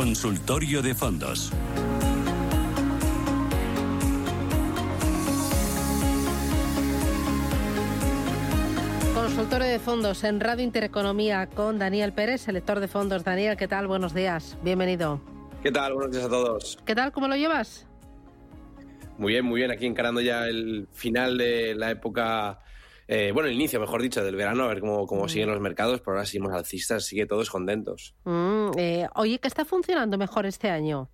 Consultorio de fondos. Consultorio de fondos en Radio Intereconomía con Daniel Pérez, selector de fondos. Daniel, ¿qué tal? Buenos días. Bienvenido. ¿Qué tal? Buenos días a todos. ¿Qué tal? ¿Cómo lo llevas? Muy bien, muy bien. Aquí encarando ya el final de la época, eh, bueno, el inicio, mejor dicho, del verano, a ver cómo, cómo siguen los mercados. Por ahora seguimos alcistas, sigue todos contentos. Mm, eh, oye, ¿qué está funcionando mejor este año?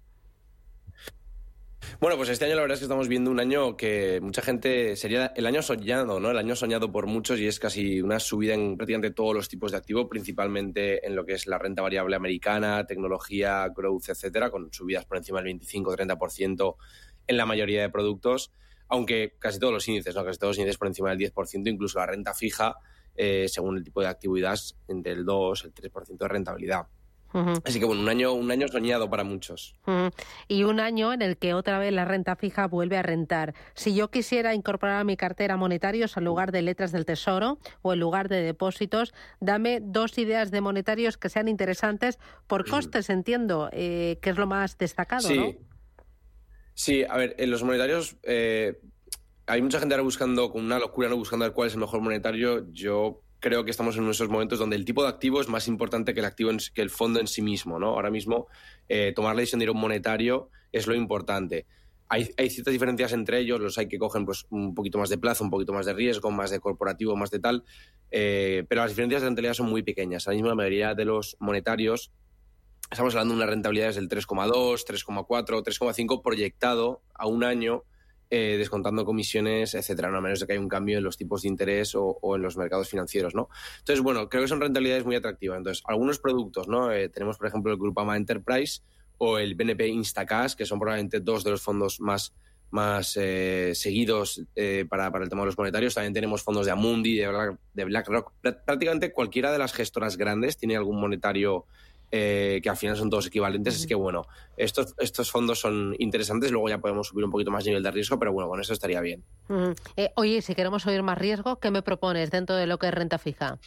Bueno, pues este año la verdad es que estamos viendo un año que mucha gente sería el año soñado, ¿no? El año soñado por muchos y es casi una subida en prácticamente todos los tipos de activo, principalmente en lo que es la renta variable americana, tecnología, growth, etcétera, con subidas por encima del 25-30% en la mayoría de productos, aunque casi todos los índices, ¿no? casi todos los índices por encima del 10%, incluso la renta fija, eh, según el tipo de actividad, entre el 2 el 3% de rentabilidad. Así que bueno, un año, un año soñado para muchos. Y un año en el que otra vez la renta fija vuelve a rentar. Si yo quisiera incorporar a mi cartera monetarios al lugar de letras del tesoro o en lugar de depósitos, dame dos ideas de monetarios que sean interesantes por costes, entiendo, eh, que es lo más destacado, sí. Sí, a ver, en los monetarios eh, hay mucha gente ahora buscando, con una locura, no buscando cuál es el mejor monetario. Yo creo que estamos en esos momentos donde el tipo de activo es más importante que el activo que el fondo en sí mismo, ¿no? Ahora mismo eh, tomar la decisión de ir a un monetario es lo importante. Hay, hay, ciertas diferencias entre ellos, los hay que cogen pues, un poquito más de plazo, un poquito más de riesgo, más de corporativo, más de tal, eh, pero las diferencias de rentabilidad son muy pequeñas. Ahora mismo la mayoría de los monetarios estamos hablando de unas rentabilidades del 3,2, 3,4, 3,5 proyectado a un año, eh, descontando comisiones, etcétera, no a menos de que haya un cambio en los tipos de interés o, en los mercados financieros, ¿no? Entonces, bueno, creo que son rentabilidades muy atractivas. Entonces, algunos productos, ¿no? Eh, tenemos, por ejemplo, el Grupama Enterprise o el BNP Instacash, que son probablemente dos de los fondos más más eh, seguidos para, para, el tema de los monetarios. También tenemos fondos de Amundi, de BlackRock. Prácticamente cualquiera de las gestoras grandes tiene algún monetario eh, que al final son todos equivalentes. Así que bueno, estos, estos fondos son interesantes, luego ya podemos subir un poquito más nivel de riesgo, pero bueno, con eso estaría bien. Eh, oye, si queremos subir más riesgo, ¿qué me propones dentro de lo que es renta fija?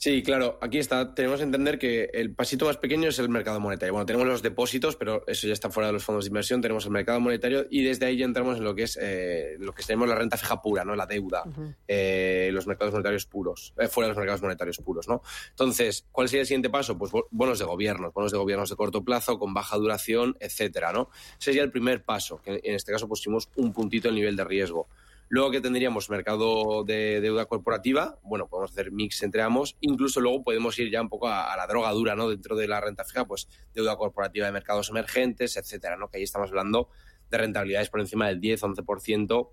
Sí, claro, aquí está. Tenemos que entender que el pasito más pequeño es el mercado monetario. Bueno, tenemos los depósitos, pero eso ya está fuera de los fondos de inversión. Tenemos el mercado monetario y desde ahí ya entramos en lo que es eh, lo que tenemos la renta fija pura, ¿no? La deuda, eh, los mercados monetarios puros, eh, fuera de los mercados monetarios puros, ¿no? Entonces, ¿cuál sería el siguiente paso? Pues bonos de gobiernos, bonos de gobiernos de corto plazo, con baja duración, etcétera, ¿no? Ese sería el primer paso, que en este caso pusimos un puntito el nivel de riesgo. Luego que tendríamos mercado de deuda corporativa, bueno, podemos hacer mix entre ambos. Incluso luego podemos ir ya un poco a, la droga dura, ¿no? Dentro de la renta fija, pues deuda corporativa de mercados emergentes, etcétera, ¿no? Que ahí estamos hablando de rentabilidades por encima del 10, 11%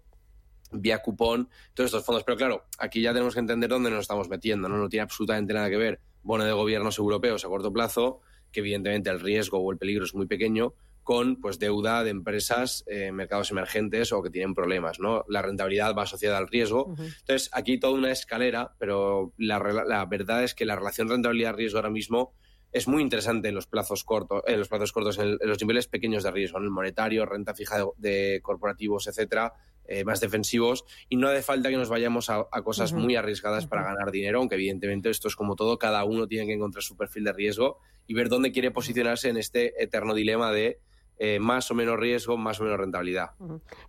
vía cupón, todos estos fondos. Pero claro, aquí ya tenemos que entender dónde nos estamos metiendo, ¿no? No tiene absolutamente nada que ver bono de gobiernos europeos a corto plazo, que evidentemente el riesgo o el peligro es muy pequeño, con pues deuda de empresas, eh, mercados emergentes o que tienen problemas, ¿no? La rentabilidad va asociada al riesgo. Entonces, aquí toda una escalera, pero la, verdad es que la relación rentabilidad-riesgo ahora mismo es muy interesante en los plazos cortos, en los plazos cortos, en, los niveles pequeños de riesgo, en el monetario, renta fija de, corporativos, etcétera, eh, más defensivos, y no hace falta que nos vayamos a, cosas muy arriesgadas para ganar dinero, aunque evidentemente esto es como todo, cada uno tiene que encontrar su perfil de riesgo y ver dónde quiere posicionarse en este eterno dilema de eh, más o menos riesgo, más o menos rentabilidad.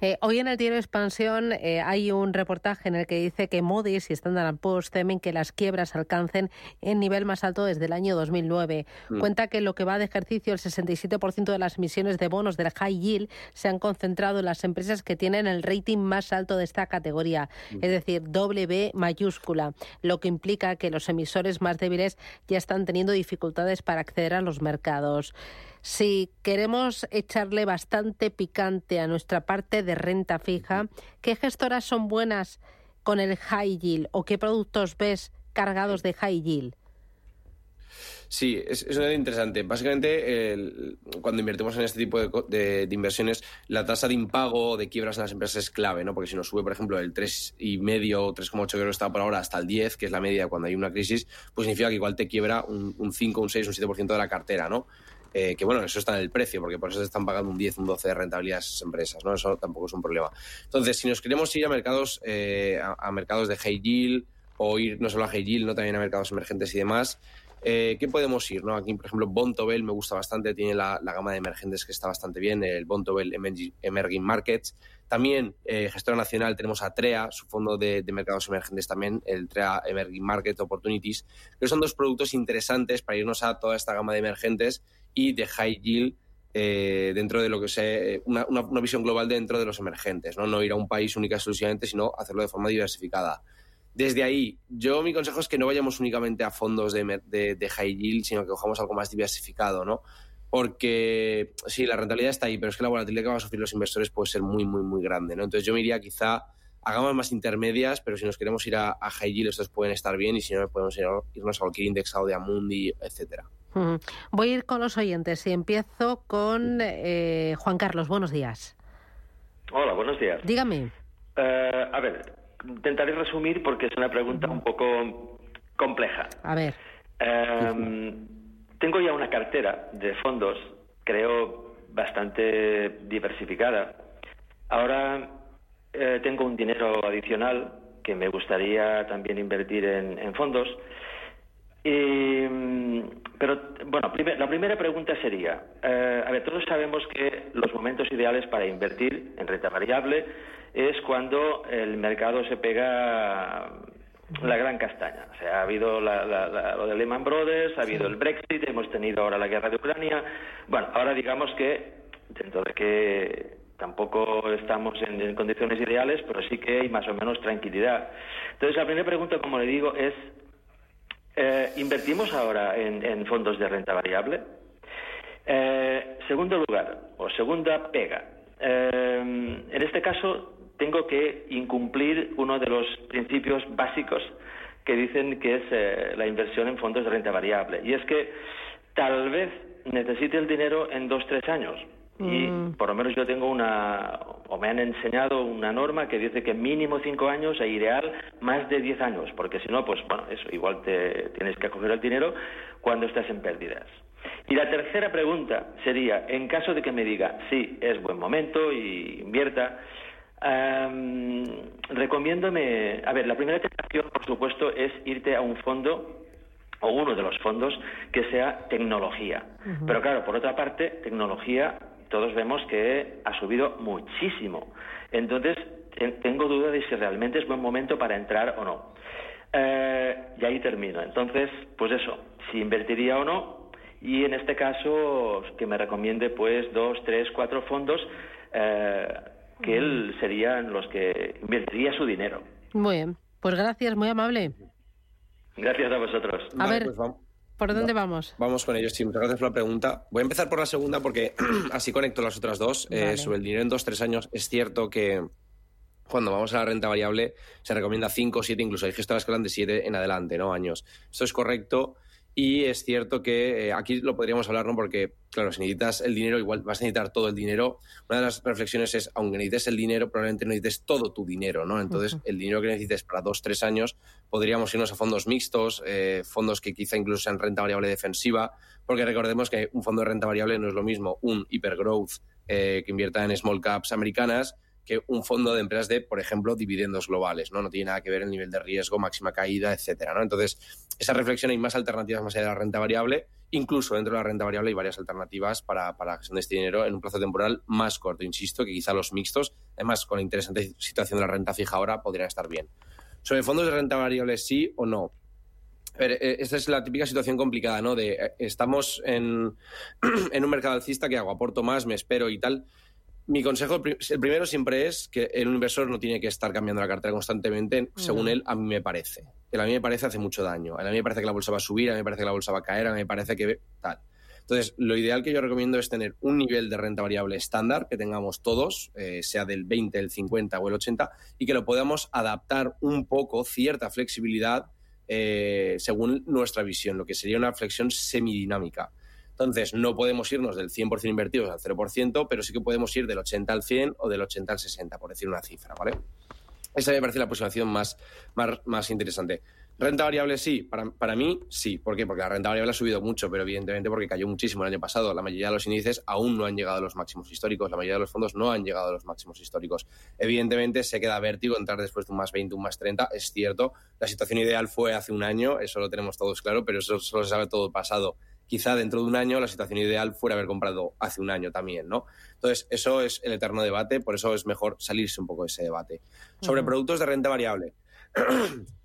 Eh, hoy en el diario Expansión eh, hay un reportaje en el que dice que Moody's y Standard Poor's temen que las quiebras alcancen el nivel más alto desde el año 2009. Mm. Cuenta que lo que va de ejercicio, el 67% de las emisiones de bonos del high yield se han concentrado en las empresas que tienen el rating más alto de esta categoría, mm. es decir, W mayúscula, lo que implica que los emisores más débiles ya están teniendo dificultades para acceder a los mercados. Si queremos echarle bastante picante a nuestra parte de renta fija, ¿qué gestoras son buenas con el high yield o qué productos ves cargados de high yield? Sí, es, es interesante. Básicamente, cuando invertimos en este tipo de, inversiones, la tasa de impago de quiebras en las empresas es clave, ¿no? Porque si nos sube, por ejemplo, el 3,5 o 3,8 que está por ahora hasta el 10, que es la media cuando hay una crisis, pues significa que igual te quiebra un, un 5, un 6, un 7% de la cartera, ¿no? Eh, que bueno, eso está en el precio, porque por eso se están pagando un 10, un 12 de rentabilidad a esas empresas, ¿no? Eso tampoco es un problema. Entonces, si nos queremos ir a mercados, eh, a, mercados de high yield, o ir no solo a high yield, no también a mercados emergentes y demás, Eh, ¿Qué podemos ir? ¿no? Aquí, por ejemplo, Bontobel me gusta bastante, tiene la, gama de emergentes que está bastante bien, el Bontobel Emerging Markets. También, eh, gestora nacional, tenemos a TREA, su fondo de, mercados emergentes también, el TREA Emerging Market Opportunities, que son dos productos interesantes para irnos a toda esta gama de emergentes y de high yield eh, dentro de lo que sea una, una, visión global dentro de los emergentes, ¿no? no ir a un país única exclusivamente, sino hacerlo de forma diversificada. Desde ahí, yo mi consejo es que no vayamos únicamente a fondos de, de, high yield, sino que cojamos algo más diversificado, ¿no? Porque sí, la rentabilidad está ahí, pero es que la volatilidad que van a sufrir los inversores puede ser muy, muy, muy grande, ¿no? Entonces yo me iría quizá a gamas más intermedias, pero si nos queremos ir a, high yield, estos pueden estar bien y si no, podemos irnos a cualquier indexado de Amundi, etcétera. Voy a ir con los oyentes y empiezo con eh, Juan Carlos. Buenos días. Hola, buenos días. Dígame. Eh, a ver, intentaré resumir porque es una pregunta un poco compleja. A ver. Em, tengo ya una cartera de fondos, creo, bastante diversificada. Ahora eh, tengo un dinero adicional que me gustaría también invertir en, fondos. pero, bueno, la primera pregunta sería, eh, a ver, todos sabemos que los momentos ideales para invertir en renta variable es cuando el mercado se pega la gran castaña. O sea, ha habido lo de Lehman Brothers, ha habido el Brexit, hemos tenido ahora la guerra de Ucrania. Bueno, ahora digamos que, dentro de que tampoco estamos en, condiciones ideales, pero sí que hay más o menos tranquilidad. Entonces, la primera pregunta, como le digo, es, eh, ¿invertimos ahora en, fondos de renta variable? Eh, segundo lugar, o segunda pega. Eh, en este caso, tengo que incumplir uno de los principios básicos que dicen que es la inversión en fondos de renta variable. Y es que tal vez necesite el dinero en dos, tres años. Y mm. por lo menos yo tengo una, o me han enseñado una norma que dice que mínimo cinco años e ideal más de diez años, porque si no, pues bueno, eso, igual te tienes que acoger el dinero cuando estás en pérdidas. Y la tercera pregunta sería, en caso de que me diga, sí, es buen momento y invierta, Um, recomiéndome, a ver, la primera tentación, por supuesto, es irte a un fondo o uno de los fondos que sea tecnología. Pero claro, por otra parte, tecnología, todos vemos que ha subido muchísimo. Entonces, tengo duda de si realmente es buen momento para entrar o no. Eh, y ahí termino. Entonces, pues eso, si invertiría o no, y en este caso, que me recomiende pues dos, tres, cuatro fondos. Eh, que él serían los que invertiría su dinero. Muy bien, pues gracias, muy amable. Gracias a vosotros. A ver, pues ¿por dónde vamos? Vamos con ellos, sí, muchas gracias por la pregunta. Voy a empezar por la segunda porque así conecto las otras dos. Eh, sobre el dinero en dos, tres años, es cierto que cuando vamos a la renta variable se recomienda cinco, siete, incluso hay gestoras que hablan de siete en adelante, ¿no? Años. Esto es correcto y es cierto que eh, aquí lo podríamos hablar, ¿no? Porque, claro, si necesitas el dinero, igual vas a necesitar todo el dinero. Una de las reflexiones es, aunque necesites el dinero, probablemente necesites todo tu dinero, ¿no? Entonces, el dinero que necesites para dos, tres años, podríamos irnos a fondos mixtos, eh, fondos que quizá incluso sean renta variable defensiva, porque recordemos que un fondo de renta variable no es lo mismo un hipergrowth eh, que invierta en small caps americanas que un fondo de empresas de, por ejemplo, dividendos globales, ¿no? No tiene nada que ver el nivel de riesgo, máxima caída, etcétera, ¿no? Entonces, esa reflexión hay más alternativas más allá de la renta variable. Incluso dentro de la renta variable hay varias alternativas para, para gestión de este dinero en un plazo temporal más corto, insisto, que quizá los mixtos, además con la interesante situación de la renta fija ahora, podrían estar bien. Sobre fondos de renta variable, sí o no. Eh, esta es la típica situación complicada, ¿no? De eh, estamos en, en un mercado alcista que hago, aporto más, me espero y tal mi consejo, el primero siempre es que el inversor no tiene que estar cambiando la cartera constantemente, según él, a mí me parece. a mí me parece hace mucho daño. A mí me parece que la bolsa va a subir, a mí me parece que la bolsa va a caer, a mí me parece que tal. Entonces, lo ideal que yo recomiendo es tener un nivel de renta variable estándar que tengamos todos, eh, sea del 20, el 50 o el 80, y que lo podamos adaptar un poco, cierta flexibilidad, eh, según nuestra visión, lo que sería una flexión semidinámica. Entonces, no podemos irnos del 100% invertidos al 0%, pero sí que podemos ir del 80 al 100 o del 80 al 60, por decir una cifra, ¿vale? Esa me parece la aproximación más, más, más interesante. Renta variable sí, para, para, mí sí. ¿Por qué? Porque la renta variable ha subido mucho, pero evidentemente porque cayó muchísimo el año pasado. La mayoría de los índices aún no han llegado a los máximos históricos, la mayoría de los fondos no han llegado a los máximos históricos. Evidentemente se queda vértigo entrar después de un más 20, un más 30, es cierto. La situación ideal fue hace un año, eso lo tenemos todos claro, pero eso solo se sabe todo pasado. Quizá dentro de un año la situación ideal fuera haber comprado hace un año también, ¿no? Entonces, eso es el eterno debate, por eso es mejor salirse un poco de ese debate. Sobre productos de renta variable.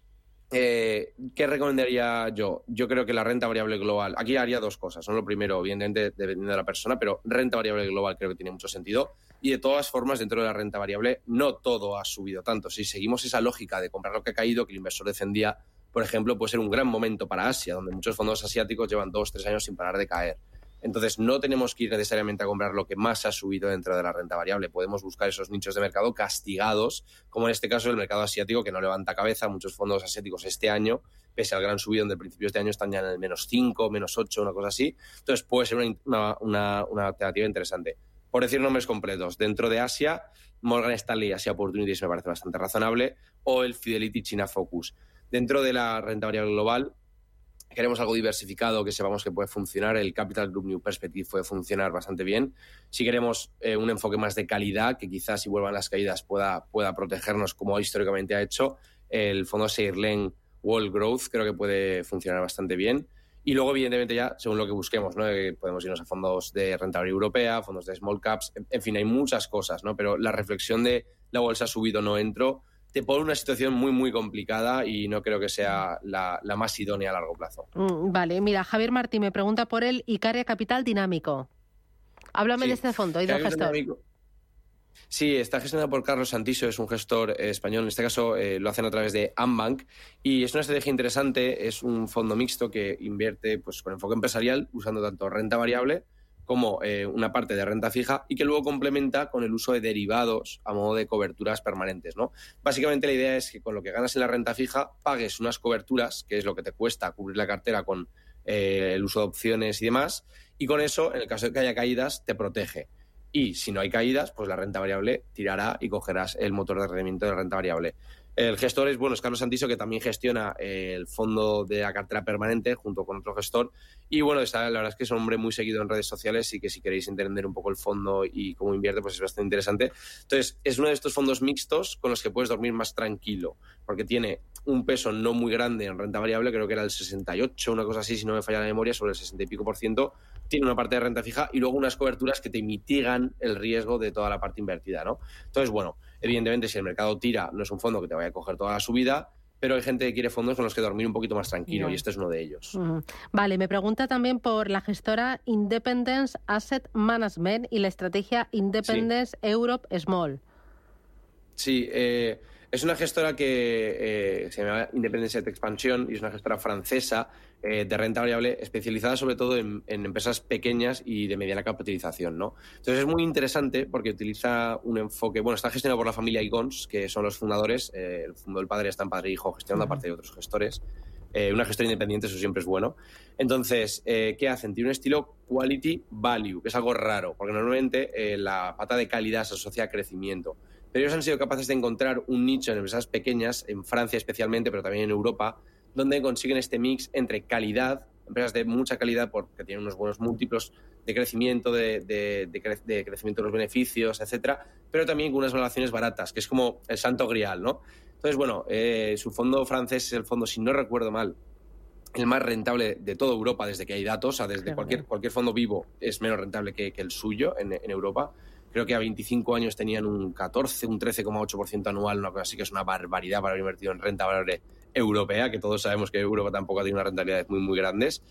Eh, ¿Qué recomendaría yo? Yo creo que la renta variable global, aquí haría dos cosas. Son lo primero, evidentemente, dependiendo de la persona, pero renta variable global creo que tiene mucho sentido. Y de todas formas, dentro de la renta variable, no todo ha subido tanto. Si seguimos esa lógica de comprar lo que ha caído, que el inversor defendía, por ejemplo, puede ser un gran momento para Asia, donde muchos fondos asiáticos llevan dos, tres años sin parar de caer. Entonces, no tenemos que ir necesariamente a comprar lo que más ha subido dentro de la renta variable. Podemos buscar esos nichos de mercado castigados, como en este caso el mercado asiático, que no levanta cabeza. Muchos fondos asiáticos este año, pese al gran subido de principios de año, están ya en el menos 5, menos 8, una cosa así. Entonces, puede ser una, una, una alternativa interesante. Por decir nombres completos, dentro de Asia, Morgan Stanley Asia Opportunities me parece bastante razonable, o el Fidelity China Focus. Dentro de la renta variable global, queremos algo diversificado que sepamos que puede funcionar. El Capital Group New Perspective puede funcionar bastante bien. Si queremos eh, un enfoque más de calidad, que quizás si vuelvan las caídas pueda, pueda protegernos como históricamente ha hecho, el fondo Seirlen World Growth creo que puede funcionar bastante bien. Y luego, evidentemente, ya según lo que busquemos, ¿no? Eh, podemos irnos a fondos de rentabilidad europea, fondos de small caps, en, fin, hay muchas cosas, ¿no? Pero la reflexión de la bolsa ha subido, no entro, te pone una situación muy, muy complicada y no creo que sea la, más idónea a largo plazo. Mm, vale, mira, Javier Martín me pregunta por el Icaria Capital Dinámico. Háblame de este fondo y del gestor. Sí, está gestionado por Carlos Santiso, es un gestor español, en este caso eh, lo hacen a través de Ambank y es una estrategia interesante, es un fondo mixto que invierte pues, con enfoque empresarial usando tanto renta variable como eh, una parte de renta fija y que luego complementa con el uso de derivados a modo de coberturas permanentes. ¿no? Básicamente la idea es que con lo que ganas en la renta fija pagues unas coberturas, que es lo que te cuesta cubrir la cartera con eh, el uso de opciones y demás, y con eso, en el caso de que haya caídas, te protege. Y si no hay caídas, pues la renta variable tirará y cogerás el motor de rendimiento de renta variable. El gestor es, bueno, es Carlos Santiso, que también gestiona el fondo de la cartera permanente junto con otro gestor. Y bueno, la verdad es que es un hombre muy seguido en redes sociales y que si queréis entender un poco el fondo y cómo invierte, pues es bastante interesante. Entonces, es uno de estos fondos mixtos con los que puedes dormir más tranquilo, porque tiene un peso no muy grande en renta variable, creo que era el 68, una cosa así, si no me falla la memoria, sobre el 60 y pico por ciento, tiene una parte de renta fija y luego unas coberturas que te mitigan el riesgo de toda la parte invertida, ¿no? Entonces, bueno, evidentemente si el mercado tira, no es un fondo que te vaya a coger toda la subida, pero hay gente que quiere fondos con los que dormir un poquito más tranquilo y este es uno de ellos. Vale, me pregunta también por la gestora Independence Asset Management y la estrategia Independence Europe Small. Sí, eh, es una gestora que eh, se llama Independence Expansión y es una gestora francesa eh, de renta variable especializada sobre todo en, empresas pequeñas y de mediana capitalización. ¿no? Entonces es muy interesante porque utiliza un enfoque, bueno, está gestionado por la familia Igons, que son los fundadores, eh, el fondo del padre está en padre e hijo gestionando aparte de otros gestores. Eh, una gestora independiente, eso siempre es bueno. Entonces, ¿qué hacen? Tiene un estilo quality value, que es algo raro, porque normalmente la pata de calidad se asocia a crecimiento. Pero ellos han sido capaces de encontrar un nicho en empresas pequeñas, en Francia especialmente, pero también en Europa, donde consiguen este mix entre calidad, empresas de mucha calidad porque tienen unos buenos múltiplos de crecimiento, de, de, crecimiento de los beneficios, etcétera, pero también con unas valoraciones baratas, que es como el santo grial, ¿no? Entonces, bueno, eh, su fondo francés es el fondo, si no recuerdo mal, el más rentable de toda Europa desde que hay datos, o sea, desde cualquier, cualquier fondo vivo es menos rentable que, el suyo en, en, Europa. Creo que a 25 años tenían un 14, un 13,8% anual, una cosa así que es una barbaridad para haber invertido en renta variable europea, que todos sabemos que Europa tampoco tiene unas rentabilidades muy, muy grandes.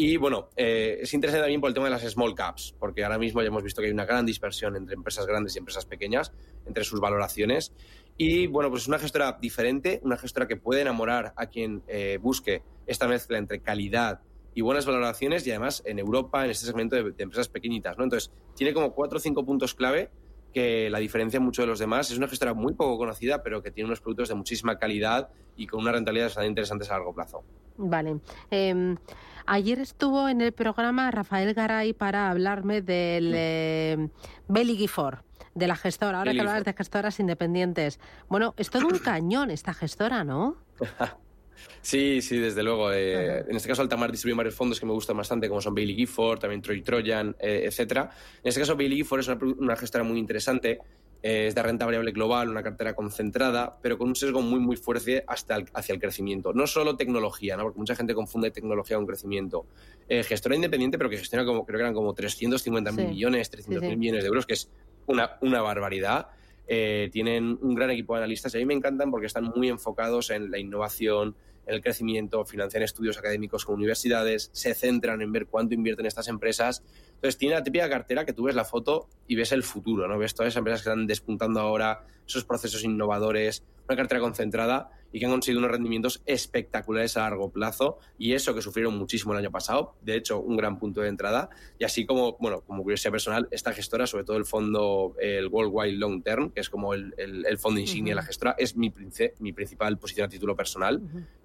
Y bueno, eh, es interesante también por el tema de las small caps, porque ahora mismo ya hemos visto que hay una gran dispersión entre empresas grandes y empresas pequeñas, entre sus valoraciones. Y bueno, pues es una gestora diferente, una gestora que puede enamorar a quien eh, busque esta mezcla entre calidad y buenas valoraciones y además en Europa, en este segmento de, de empresas pequeñitas. ¿no? Entonces, tiene como cuatro o cinco puntos clave que la diferencia mucho de los demás. Es una gestora muy poco conocida, pero que tiene unos productos de muchísima calidad y con una rentabilidad bastante interesantes a largo plazo. Vale. Em, ayer estuvo en el programa Rafael Garay para hablarme del eh, Belly Gifford, de la gestora. Ahora que hablas de gestoras independientes. Bueno, es todo un cañón esta gestora, ¿no? Sí, sí, desde luego. Eh, en este caso, Altamar distribuye varios fondos que me gustan bastante, como son Bailey Gifford, también Troy Trojan, eh, etcétera. En este caso, Bailey Gifford es una, gestora muy interesante. Eh, es de renta variable global, una cartera concentrada, pero con un sesgo muy, muy fuerte hasta hacia el crecimiento. No solo tecnología, ¿no? porque mucha gente confunde tecnología con crecimiento. gestora independiente, pero que gestiona como, creo que eran como 350 mil millones, 300 mil millones de euros, que es una, una barbaridad. Tienen un gran equipo de analistas y a mí me encantan porque están muy enfocados en la innovación, el crecimiento, financian estudios académicos con universidades, se centran en ver cuánto invierten estas empresas. Entonces, tiene la típica cartera que tú ves la foto y ves el futuro, ¿no? Ves todas esas empresas que están despuntando ahora, esos procesos innovadores, una cartera concentrada y que han conseguido unos rendimientos espectaculares a largo plazo y eso que sufrieron muchísimo el año pasado, de hecho un gran punto de entrada. Y así como, bueno, como curiosidad personal, esta gestora, sobre todo el fondo, el Worldwide Long Term, que es como el, fondo insignia de la gestora, es mi, mi principal posición a título personal,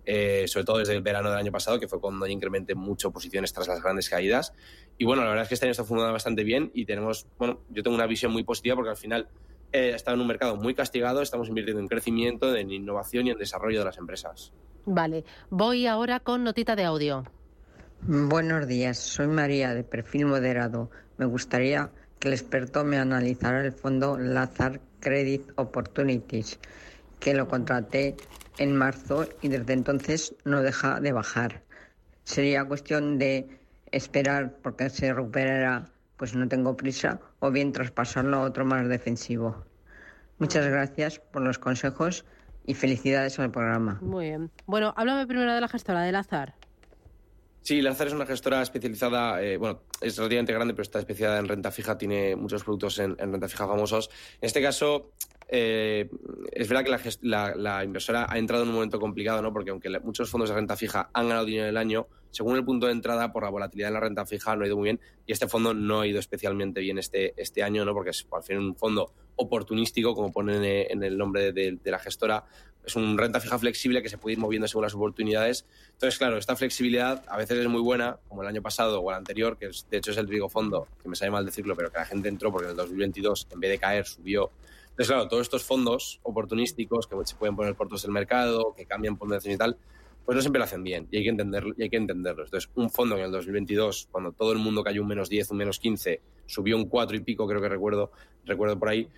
eh, sobre todo desde el verano del año pasado, que fue cuando incrementé mucho posiciones tras las grandes caídas y bueno, la verdad es que este año está funcionando bastante bien y tenemos, bueno, yo tengo una visión muy positiva porque al final eh, está en un mercado muy castigado, estamos invirtiendo en crecimiento, en innovación y en desarrollo de las empresas. Vale, voy ahora con notita de audio. Buenos días, soy María de perfil moderado. Me gustaría que el experto me analizara el fondo Lazar Credit Opportunities, que lo contraté en marzo y desde entonces no deja de bajar. Sería cuestión de esperar porque se recuperará, pues no tengo prisa, o bien traspasarlo a otro más defensivo. Muchas gracias por los consejos y felicidades al programa. Muy bien. Bueno, háblame primero de la gestora, de Lazar. Sí, Lazar es una gestora especializada, eh, bueno, es relativamente grande, pero está especializada en renta fija, tiene muchos productos en, renta fija famosos. En este caso, eh, es verdad que la, inversora ha entrado en un momento complicado, ¿no? Porque aunque muchos fondos de renta fija han ganado dinero en el año, según el punto de entrada, por la volatilidad en la renta fija no ha ido muy bien y este fondo no ha ido especialmente bien este, este año, ¿no? Porque es al fin un fondo oportunístico, como pone en el nombre de la gestora, es un renta fija flexible que se puede ir moviendo según las oportunidades. Entonces, claro, esta flexibilidad a veces es muy buena, como el año pasado o el anterior, que de hecho es el trigo fondo, que me sale mal decirlo, pero que la gente entró porque en el 2022, en vez de caer, subió. Entonces, claro, todos estos fondos oportunísticos que se pueden poner por todo el mercado, que cambian ponderación y tal, pues no siempre lo hacen bien y hay que entenderlo. Y hay que entenderlo. Entonces, un fondo en el 2022, cuando todo el mundo cayó un menos 10, un menos 15, subió un 4 y pico, creo que recuerdo, recuerdo por ahí,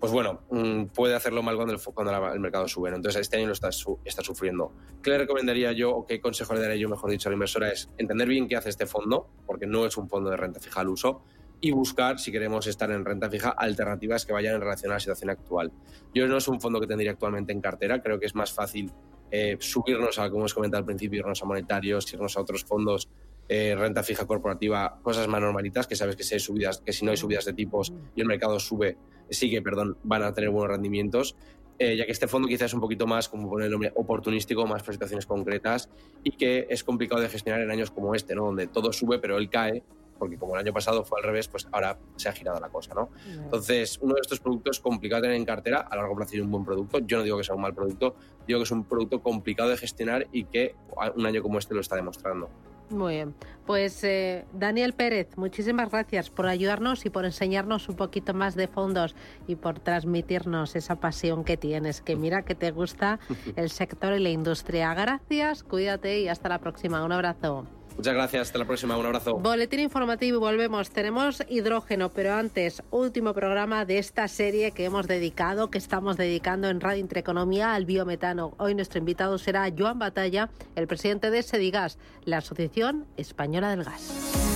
pues bueno, mm, puede hacerlo mal cuando el, cuando el mercado sube. Entonces, este año lo está, está sufriendo. ¿Qué le recomendaría yo o qué consejo le daría yo, mejor dicho, a la inversora? Es entender bien qué hace este fondo, porque no es un fondo de renta fija al uso, y buscar, si queremos estar en renta fija, alternativas que vayan en relación a la situación actual. Yo no es un fondo que tendría actualmente en cartera, creo que es más fácil eh, subirnos a, como os comentado al principio, irnos a monetarios, irnos a otros fondos eh, renta fija corporativa, cosas más normalitas, que sabes que si, hay subidas, que si no hay subidas de tipos y el mercado sube, sigue, perdón, van a tener buenos rendimientos. Eh, ya que este fondo quizás es un poquito más, como poner el nombre, oportunístico, más presentaciones concretas y que es complicado de gestionar en años como este, ¿no? donde todo sube pero él cae, porque como el año pasado fue al revés, pues ahora se ha girado la cosa. ¿no? Entonces, uno de estos productos complicado de tener en cartera, a largo plazo es un buen producto. Yo no digo que sea un mal producto, digo que es un producto complicado de gestionar y que un año como este lo está demostrando. Muy bien. Pues eh, Daniel Pérez, muchísimas gracias por ayudarnos y por enseñarnos un poquito más de fondos y por transmitirnos esa pasión que tienes, que mira que te gusta el sector y la industria. Gracias, cuídate y hasta la próxima. Un abrazo. Muchas gracias, hasta la próxima, un abrazo. Boletín informativo volvemos. Tenemos hidrógeno, pero antes, último programa de esta serie que hemos dedicado, que estamos dedicando en Radio Intereconomía al biometano. Hoy nuestro invitado será Joan Batalla, el presidente de Sedigas, la Asociación Española del Gas.